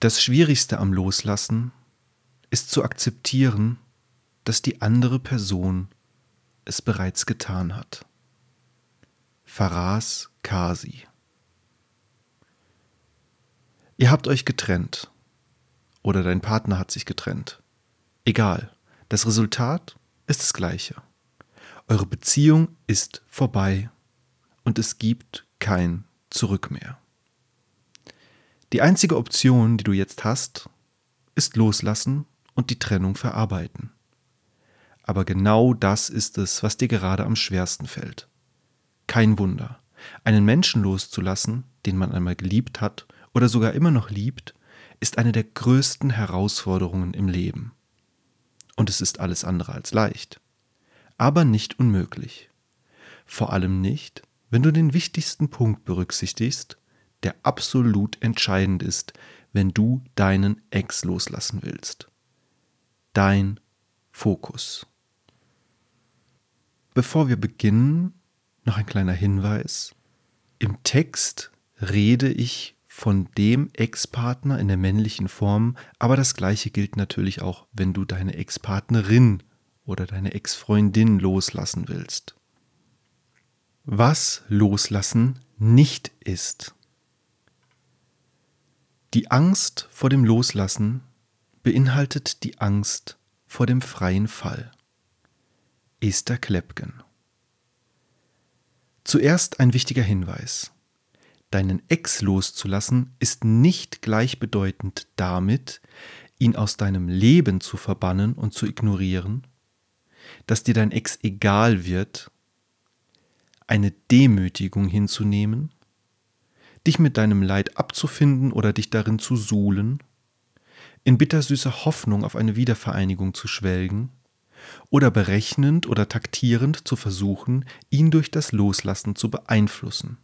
Das Schwierigste am Loslassen ist zu akzeptieren, dass die andere Person es bereits getan hat. Faraz Kasi Ihr habt euch getrennt oder dein Partner hat sich getrennt. Egal, das Resultat ist das gleiche. Eure Beziehung ist vorbei und es gibt kein Zurück mehr. Die einzige Option, die du jetzt hast, ist loslassen und die Trennung verarbeiten. Aber genau das ist es, was dir gerade am schwersten fällt. Kein Wunder. Einen Menschen loszulassen, den man einmal geliebt hat oder sogar immer noch liebt, ist eine der größten Herausforderungen im Leben. Und es ist alles andere als leicht. Aber nicht unmöglich. Vor allem nicht, wenn du den wichtigsten Punkt berücksichtigst, der absolut entscheidend ist, wenn du deinen Ex loslassen willst. Dein Fokus. Bevor wir beginnen, noch ein kleiner Hinweis. Im Text rede ich von dem Ex-Partner in der männlichen Form, aber das gleiche gilt natürlich auch, wenn du deine Ex-Partnerin oder deine Ex-Freundin loslassen willst. Was loslassen nicht ist. Die Angst vor dem Loslassen beinhaltet die Angst vor dem freien Fall. Esther Klepken. Zuerst ein wichtiger Hinweis. Deinen Ex loszulassen ist nicht gleichbedeutend damit, ihn aus deinem Leben zu verbannen und zu ignorieren, dass dir dein Ex egal wird, eine Demütigung hinzunehmen dich mit deinem Leid abzufinden oder dich darin zu suhlen, in bittersüßer Hoffnung auf eine Wiedervereinigung zu schwelgen, oder berechnend oder taktierend zu versuchen, ihn durch das Loslassen zu beeinflussen.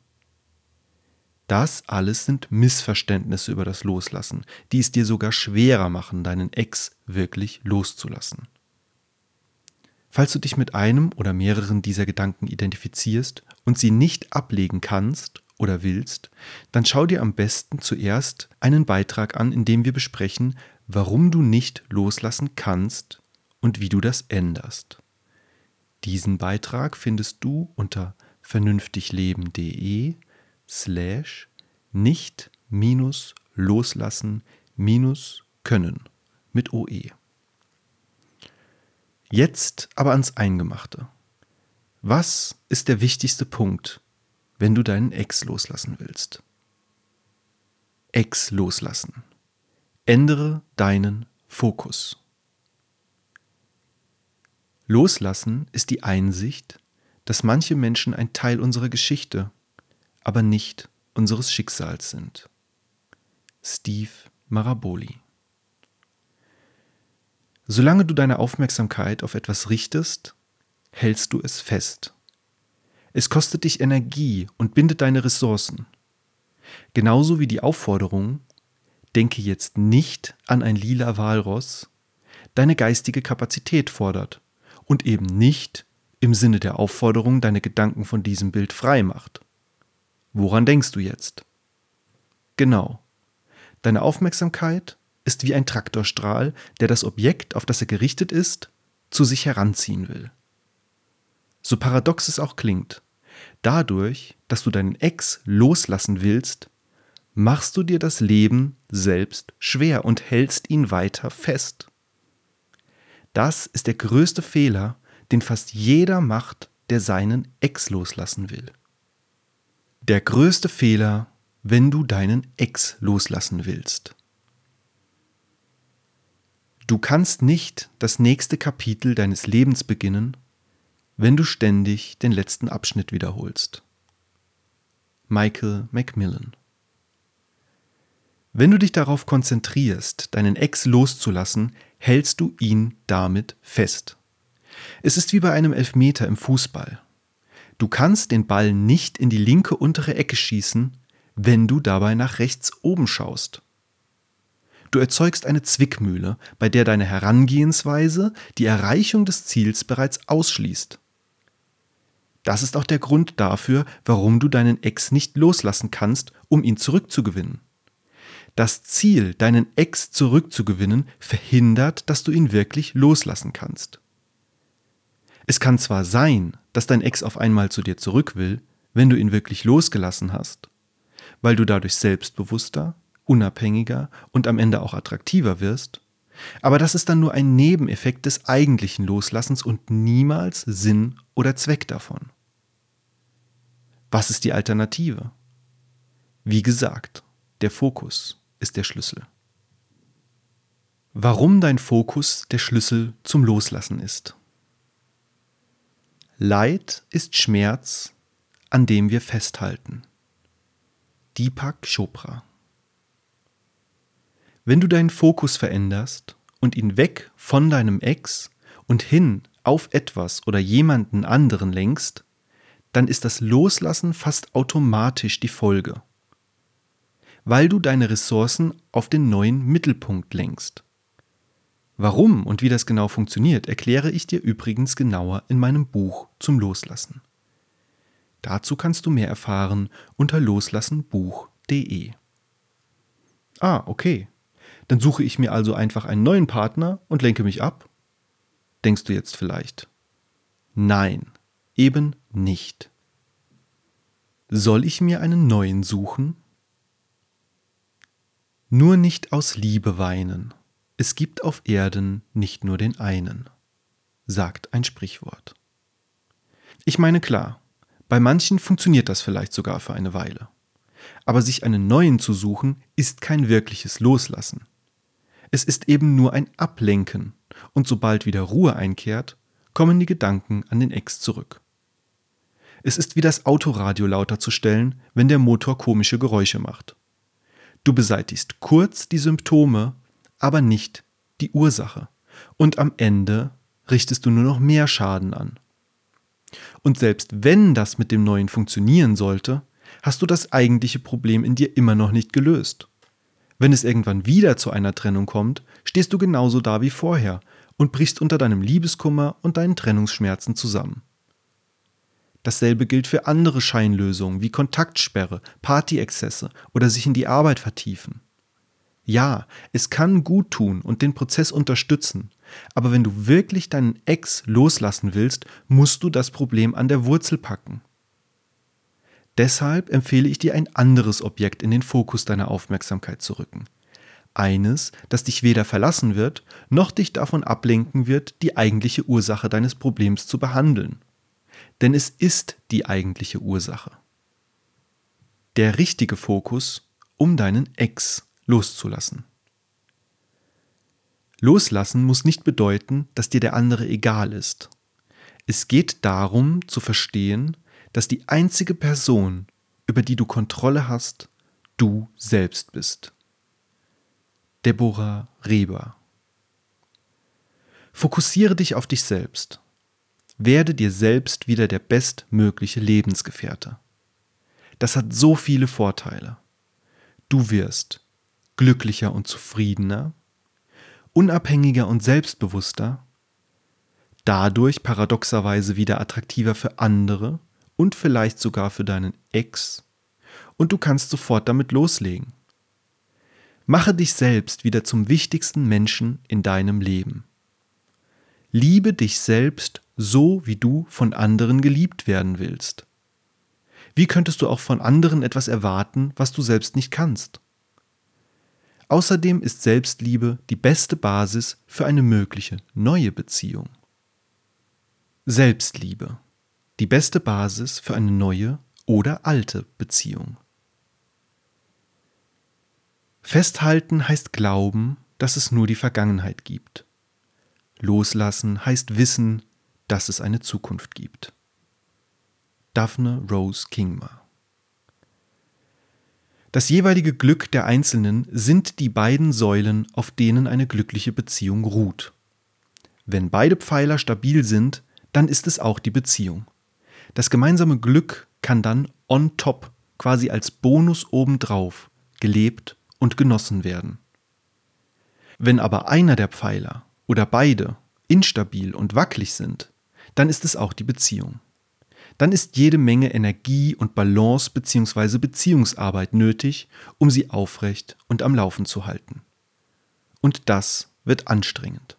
Das alles sind Missverständnisse über das Loslassen, die es dir sogar schwerer machen, deinen Ex wirklich loszulassen. Falls du dich mit einem oder mehreren dieser Gedanken identifizierst und sie nicht ablegen kannst oder willst, dann schau dir am besten zuerst einen Beitrag an, in dem wir besprechen, warum du nicht loslassen kannst und wie du das änderst. Diesen Beitrag findest du unter vernünftigleben.de slash nicht minus loslassen minus können mit OE. Jetzt aber ans Eingemachte. Was ist der wichtigste Punkt, wenn du deinen Ex loslassen willst. Ex loslassen. Ändere deinen Fokus. Loslassen ist die Einsicht, dass manche Menschen ein Teil unserer Geschichte, aber nicht unseres Schicksals sind. Steve Maraboli Solange du deine Aufmerksamkeit auf etwas richtest, hältst du es fest. Es kostet dich Energie und bindet deine Ressourcen. Genauso wie die Aufforderung, denke jetzt nicht an ein lila Walross, deine geistige Kapazität fordert und eben nicht im Sinne der Aufforderung deine Gedanken von diesem Bild frei macht. Woran denkst du jetzt? Genau. Deine Aufmerksamkeit ist wie ein Traktorstrahl, der das Objekt, auf das er gerichtet ist, zu sich heranziehen will. So paradox es auch klingt, Dadurch, dass du deinen Ex loslassen willst, machst du dir das Leben selbst schwer und hältst ihn weiter fest. Das ist der größte Fehler, den fast jeder macht, der seinen Ex loslassen will. Der größte Fehler, wenn du deinen Ex loslassen willst. Du kannst nicht das nächste Kapitel deines Lebens beginnen, wenn du ständig den letzten Abschnitt wiederholst. Michael Macmillan Wenn du dich darauf konzentrierst, deinen Ex loszulassen, hältst du ihn damit fest. Es ist wie bei einem Elfmeter im Fußball. Du kannst den Ball nicht in die linke untere Ecke schießen, wenn du dabei nach rechts oben schaust. Du erzeugst eine Zwickmühle, bei der deine Herangehensweise die Erreichung des Ziels bereits ausschließt. Das ist auch der Grund dafür, warum du deinen Ex nicht loslassen kannst, um ihn zurückzugewinnen. Das Ziel, deinen Ex zurückzugewinnen, verhindert, dass du ihn wirklich loslassen kannst. Es kann zwar sein, dass dein Ex auf einmal zu dir zurück will, wenn du ihn wirklich losgelassen hast, weil du dadurch selbstbewusster, unabhängiger und am Ende auch attraktiver wirst, aber das ist dann nur ein Nebeneffekt des eigentlichen Loslassens und niemals Sinn oder Zweck davon. Was ist die Alternative? Wie gesagt, der Fokus ist der Schlüssel. Warum dein Fokus der Schlüssel zum Loslassen ist. Leid ist Schmerz, an dem wir festhalten. Deepak Chopra Wenn du deinen Fokus veränderst und ihn weg von deinem Ex und hin auf etwas oder jemanden anderen lenkst, dann ist das Loslassen fast automatisch die Folge, weil du deine Ressourcen auf den neuen Mittelpunkt lenkst. Warum und wie das genau funktioniert, erkläre ich dir übrigens genauer in meinem Buch zum Loslassen. Dazu kannst du mehr erfahren unter loslassenbuch.de. Ah, okay. Dann suche ich mir also einfach einen neuen Partner und lenke mich ab? Denkst du jetzt vielleicht? Nein, eben nicht. Soll ich mir einen neuen suchen? Nur nicht aus Liebe weinen. Es gibt auf Erden nicht nur den einen, sagt ein Sprichwort. Ich meine klar, bei manchen funktioniert das vielleicht sogar für eine Weile. Aber sich einen neuen zu suchen, ist kein wirkliches Loslassen. Es ist eben nur ein Ablenken, und sobald wieder Ruhe einkehrt, kommen die Gedanken an den Ex zurück. Es ist wie das Autoradio lauter zu stellen, wenn der Motor komische Geräusche macht. Du beseitigst kurz die Symptome aber nicht die Ursache. Und am Ende richtest du nur noch mehr Schaden an. Und selbst wenn das mit dem Neuen funktionieren sollte, hast du das eigentliche Problem in dir immer noch nicht gelöst. Wenn es irgendwann wieder zu einer Trennung kommt, stehst du genauso da wie vorher und brichst unter deinem Liebeskummer und deinen Trennungsschmerzen zusammen. Dasselbe gilt für andere Scheinlösungen wie Kontaktsperre, Partyexzesse oder sich in die Arbeit vertiefen. Ja, es kann gut tun und den Prozess unterstützen, aber wenn du wirklich deinen Ex loslassen willst, musst du das Problem an der Wurzel packen. Deshalb empfehle ich dir ein anderes Objekt in den Fokus deiner Aufmerksamkeit zu rücken. Eines, das dich weder verlassen wird, noch dich davon ablenken wird, die eigentliche Ursache deines Problems zu behandeln. Denn es ist die eigentliche Ursache. Der richtige Fokus um deinen Ex loszulassen. Loslassen muss nicht bedeuten, dass dir der andere egal ist. Es geht darum zu verstehen, dass die einzige Person, über die du Kontrolle hast, du selbst bist. Deborah Reber Fokussiere dich auf dich selbst. Werde dir selbst wieder der bestmögliche Lebensgefährte. Das hat so viele Vorteile. Du wirst glücklicher und zufriedener, unabhängiger und selbstbewusster, dadurch paradoxerweise wieder attraktiver für andere und vielleicht sogar für deinen Ex, und du kannst sofort damit loslegen. Mache dich selbst wieder zum wichtigsten Menschen in deinem Leben. Liebe dich selbst so, wie du von anderen geliebt werden willst. Wie könntest du auch von anderen etwas erwarten, was du selbst nicht kannst? Außerdem ist Selbstliebe die beste Basis für eine mögliche neue Beziehung. Selbstliebe. Die beste Basis für eine neue oder alte Beziehung. Festhalten heißt glauben, dass es nur die Vergangenheit gibt. Loslassen heißt wissen, dass es eine Zukunft gibt. Daphne Rose Kingma das jeweilige Glück der Einzelnen sind die beiden Säulen, auf denen eine glückliche Beziehung ruht. Wenn beide Pfeiler stabil sind, dann ist es auch die Beziehung. Das gemeinsame Glück kann dann on top, quasi als Bonus obendrauf, gelebt und genossen werden. Wenn aber einer der Pfeiler oder beide instabil und wackelig sind, dann ist es auch die Beziehung. dann ist jede Menge Energie und Balance bzw. Beziehungsarbeit nötig, um sie aufrecht und am Laufen zu halten. Und das wird anstrengend.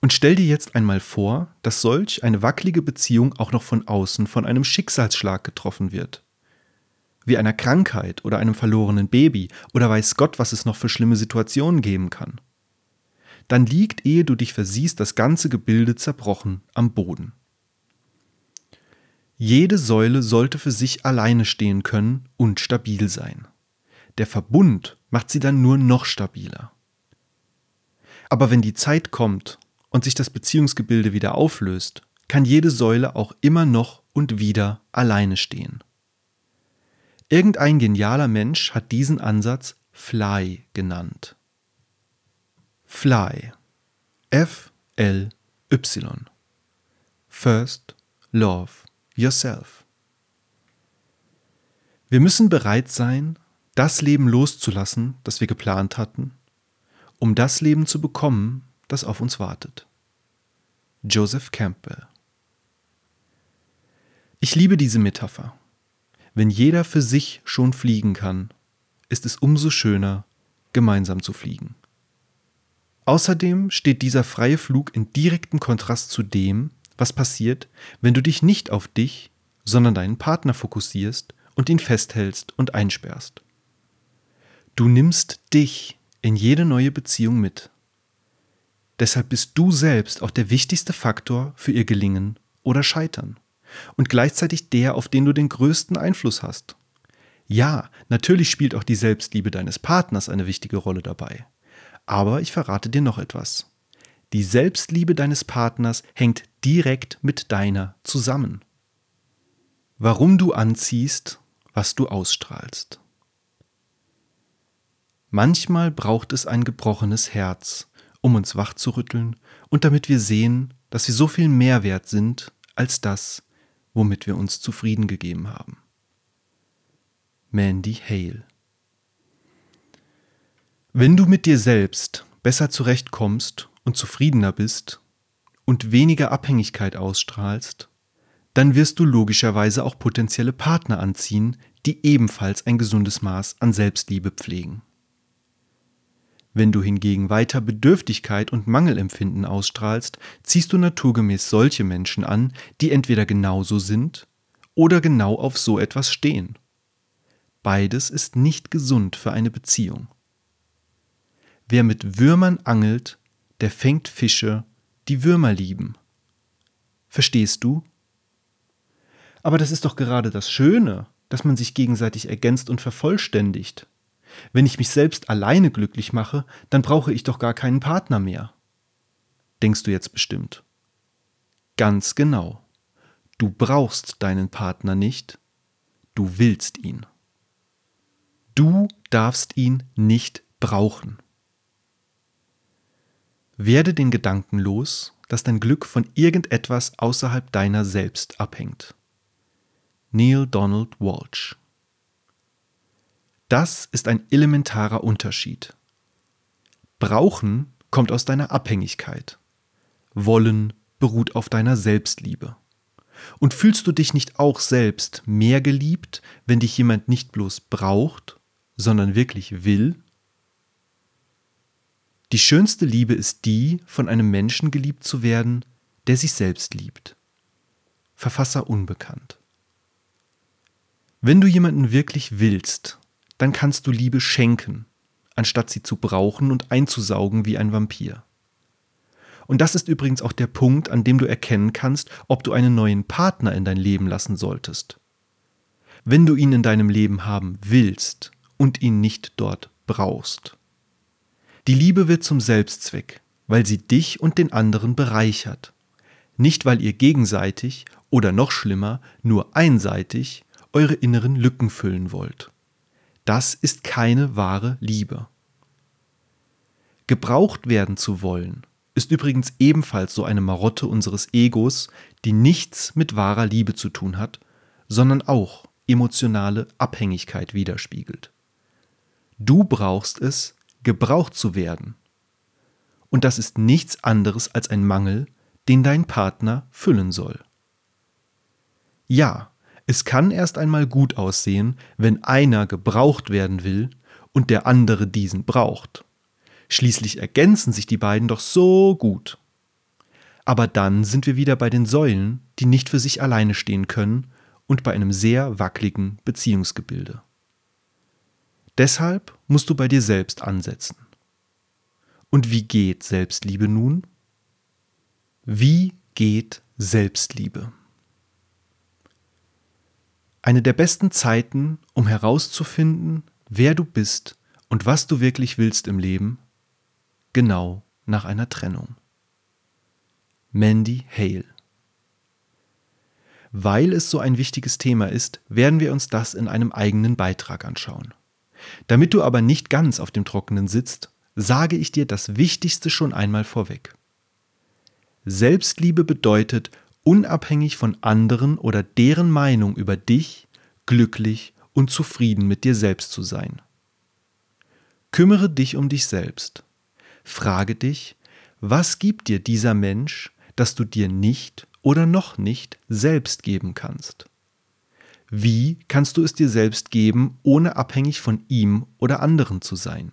Und stell dir jetzt einmal vor, dass solch eine wackelige Beziehung auch noch von außen von einem Schicksalsschlag getroffen wird. Wie einer Krankheit oder einem verlorenen Baby oder weiß Gott, was es noch für schlimme Situationen geben kann. Dann liegt, ehe du dich versiehst, das ganze Gebilde zerbrochen am Boden. Jede Säule sollte für sich alleine stehen können und stabil sein. Der Verbund macht sie dann nur noch stabiler. Aber wenn die Zeit kommt und sich das Beziehungsgebilde wieder auflöst, kann jede Säule auch immer noch und wieder alleine stehen. Irgendein genialer Mensch hat diesen Ansatz Fly genannt. Fly. F-L-Y. First Love Yourself. Wir müssen bereit sein, das Leben loszulassen, das wir geplant hatten, um das Leben zu bekommen, das auf uns wartet. Joseph Campbell Ich liebe diese Metapher. Wenn jeder für sich schon fliegen kann, ist es umso schöner, gemeinsam zu fliegen. Außerdem steht dieser freie Flug in direktem Kontrast zu dem, was passiert, wenn du dich nicht auf dich, sondern deinen Partner fokussierst und ihn festhältst und einsperrst. Du nimmst dich in jede neue Beziehung mit. Deshalb bist du selbst auch der wichtigste Faktor für ihr Gelingen oder Scheitern und gleichzeitig der, auf den du den größten Einfluss hast. Ja, natürlich spielt auch die Selbstliebe deines Partners eine wichtige Rolle dabei. Aber ich verrate dir noch etwas. Die Selbstliebe deines Partners hängt direkt mit deiner zusammen. Warum du anziehst, was du ausstrahlst. Manchmal braucht es ein gebrochenes Herz, um uns wachzurütteln und damit wir sehen, dass wir so viel mehr wert sind als das, womit wir uns zufrieden gegeben haben. Mandy Hale Wenn du mit dir selbst besser zurechtkommst und zufriedener bist und weniger Abhängigkeit ausstrahlst, dann wirst du logischerweise auch potenzielle Partner anziehen, die ebenfalls ein gesundes Maß an Selbstliebe pflegen. Wenn du hingegen weiter Bedürftigkeit und Mangelempfinden ausstrahlst, ziehst du naturgemäß solche Menschen an, die entweder genauso sind oder genau auf so etwas stehen. Beides ist nicht gesund für eine Beziehung. Wer mit Würmern angelt, der fängt Fische, die Würmer lieben. Verstehst du? Aber das ist doch gerade das Schöne, dass man sich gegenseitig ergänzt und vervollständigt. Wenn ich mich selbst alleine glücklich mache, dann brauche ich doch gar keinen Partner mehr. Denkst du jetzt bestimmt. Ganz genau. Du brauchst deinen Partner nicht, du willst ihn. Du darfst ihn nicht brauchen. Werde den Gedanken los, dass dein Glück von irgendetwas außerhalb deiner selbst abhängt. Neil Donald Walsh das ist ein elementarer Unterschied. Brauchen kommt aus deiner Abhängigkeit. Wollen beruht auf deiner Selbstliebe. Und fühlst du dich nicht auch selbst mehr geliebt, wenn dich jemand nicht bloß braucht, sondern wirklich will? Die schönste Liebe ist die, von einem Menschen geliebt zu werden, der sich selbst liebt. Verfasser unbekannt. Wenn du jemanden wirklich willst, dann kannst du Liebe schenken, anstatt sie zu brauchen und einzusaugen wie ein Vampir. Und das ist übrigens auch der Punkt, an dem du erkennen kannst, ob du einen neuen Partner in dein Leben lassen solltest. Wenn du ihn in deinem Leben haben willst und ihn nicht dort brauchst. Die Liebe wird zum Selbstzweck, weil sie dich und den anderen bereichert, nicht weil ihr gegenseitig oder noch schlimmer nur einseitig eure inneren Lücken füllen wollt. Das ist keine wahre Liebe. Gebraucht werden zu wollen, ist übrigens ebenfalls so eine Marotte unseres Egos, die nichts mit wahrer Liebe zu tun hat, sondern auch emotionale Abhängigkeit widerspiegelt. Du brauchst es, gebraucht zu werden. Und das ist nichts anderes als ein Mangel, den dein Partner füllen soll. Ja, es kann erst einmal gut aussehen, wenn einer gebraucht werden will und der andere diesen braucht. Schließlich ergänzen sich die beiden doch so gut. Aber dann sind wir wieder bei den Säulen, die nicht für sich alleine stehen können und bei einem sehr wackeligen Beziehungsgebilde. Deshalb musst du bei dir selbst ansetzen. Und wie geht Selbstliebe nun? Wie geht Selbstliebe? Eine der besten Zeiten, um herauszufinden, wer du bist und was du wirklich willst im Leben, genau nach einer Trennung. Mandy Hale Weil es so ein wichtiges Thema ist, werden wir uns das in einem eigenen Beitrag anschauen. Damit du aber nicht ganz auf dem Trockenen sitzt, sage ich dir das Wichtigste schon einmal vorweg. Selbstliebe bedeutet, unabhängig von anderen oder deren Meinung über dich, glücklich und zufrieden mit dir selbst zu sein. Kümmere dich um dich selbst. Frage dich, was gibt dir dieser Mensch, das du dir nicht oder noch nicht selbst geben kannst? Wie kannst du es dir selbst geben, ohne abhängig von ihm oder anderen zu sein?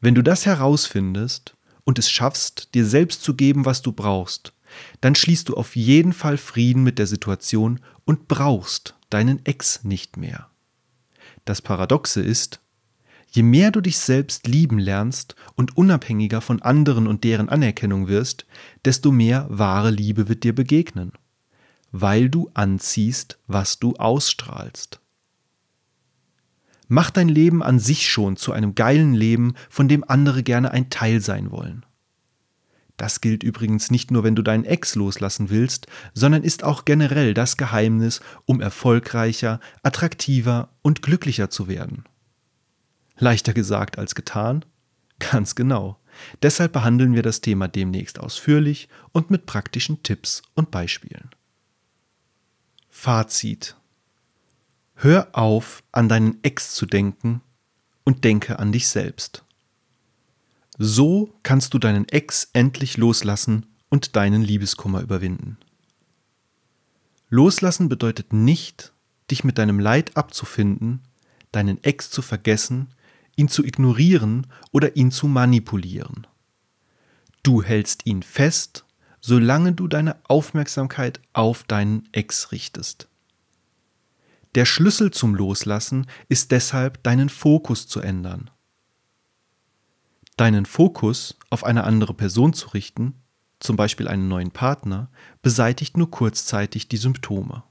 Wenn du das herausfindest und es schaffst, dir selbst zu geben, was du brauchst, dann schließt du auf jeden Fall Frieden mit der Situation und brauchst deinen Ex nicht mehr. Das Paradoxe ist, je mehr du dich selbst lieben lernst und unabhängiger von anderen und deren Anerkennung wirst, desto mehr wahre Liebe wird dir begegnen weil du anziehst, was du ausstrahlst. Mach dein Leben an sich schon zu einem geilen Leben, von dem andere gerne ein Teil sein wollen. Das gilt übrigens nicht nur, wenn du deinen Ex loslassen willst, sondern ist auch generell das Geheimnis, um erfolgreicher, attraktiver und glücklicher zu werden. Leichter gesagt als getan? Ganz genau. Deshalb behandeln wir das Thema demnächst ausführlich und mit praktischen Tipps und Beispielen. Fazit. Hör auf, an deinen Ex zu denken und denke an dich selbst. So kannst du deinen Ex endlich loslassen und deinen Liebeskummer überwinden. Loslassen bedeutet nicht, dich mit deinem Leid abzufinden, deinen Ex zu vergessen, ihn zu ignorieren oder ihn zu manipulieren. Du hältst ihn fest solange du deine Aufmerksamkeit auf deinen Ex richtest. Der Schlüssel zum Loslassen ist deshalb, deinen Fokus zu ändern. Deinen Fokus auf eine andere Person zu richten, zum Beispiel einen neuen Partner, beseitigt nur kurzzeitig die Symptome.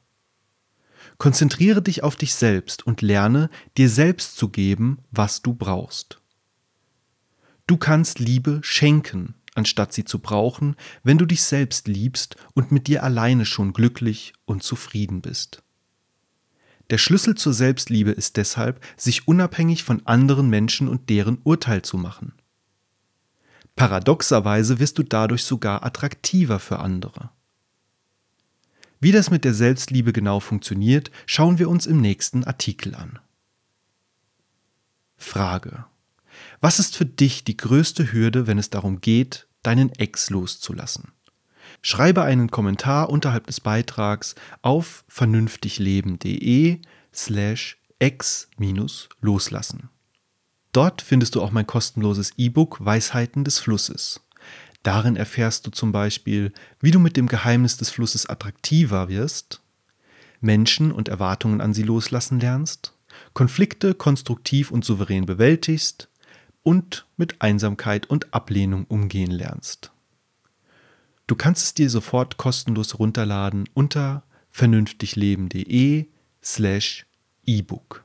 Konzentriere dich auf dich selbst und lerne, dir selbst zu geben, was du brauchst. Du kannst Liebe schenken, anstatt sie zu brauchen, wenn du dich selbst liebst und mit dir alleine schon glücklich und zufrieden bist. Der Schlüssel zur Selbstliebe ist deshalb, sich unabhängig von anderen Menschen und deren Urteil zu machen. Paradoxerweise wirst du dadurch sogar attraktiver für andere. Wie das mit der Selbstliebe genau funktioniert, schauen wir uns im nächsten Artikel an. Frage. Was ist für dich die größte Hürde, wenn es darum geht, deinen Ex loszulassen? Schreibe einen Kommentar unterhalb des Beitrags auf vernünftigleben.de slash ex-loslassen. Dort findest du auch mein kostenloses E-Book Weisheiten des Flusses. Darin erfährst du zum Beispiel, wie du mit dem Geheimnis des Flusses attraktiver wirst, Menschen und Erwartungen an sie loslassen lernst, Konflikte konstruktiv und souverän bewältigst und mit Einsamkeit und Ablehnung umgehen lernst. Du kannst es dir sofort kostenlos runterladen unter vernünftigleben.de slash ebook.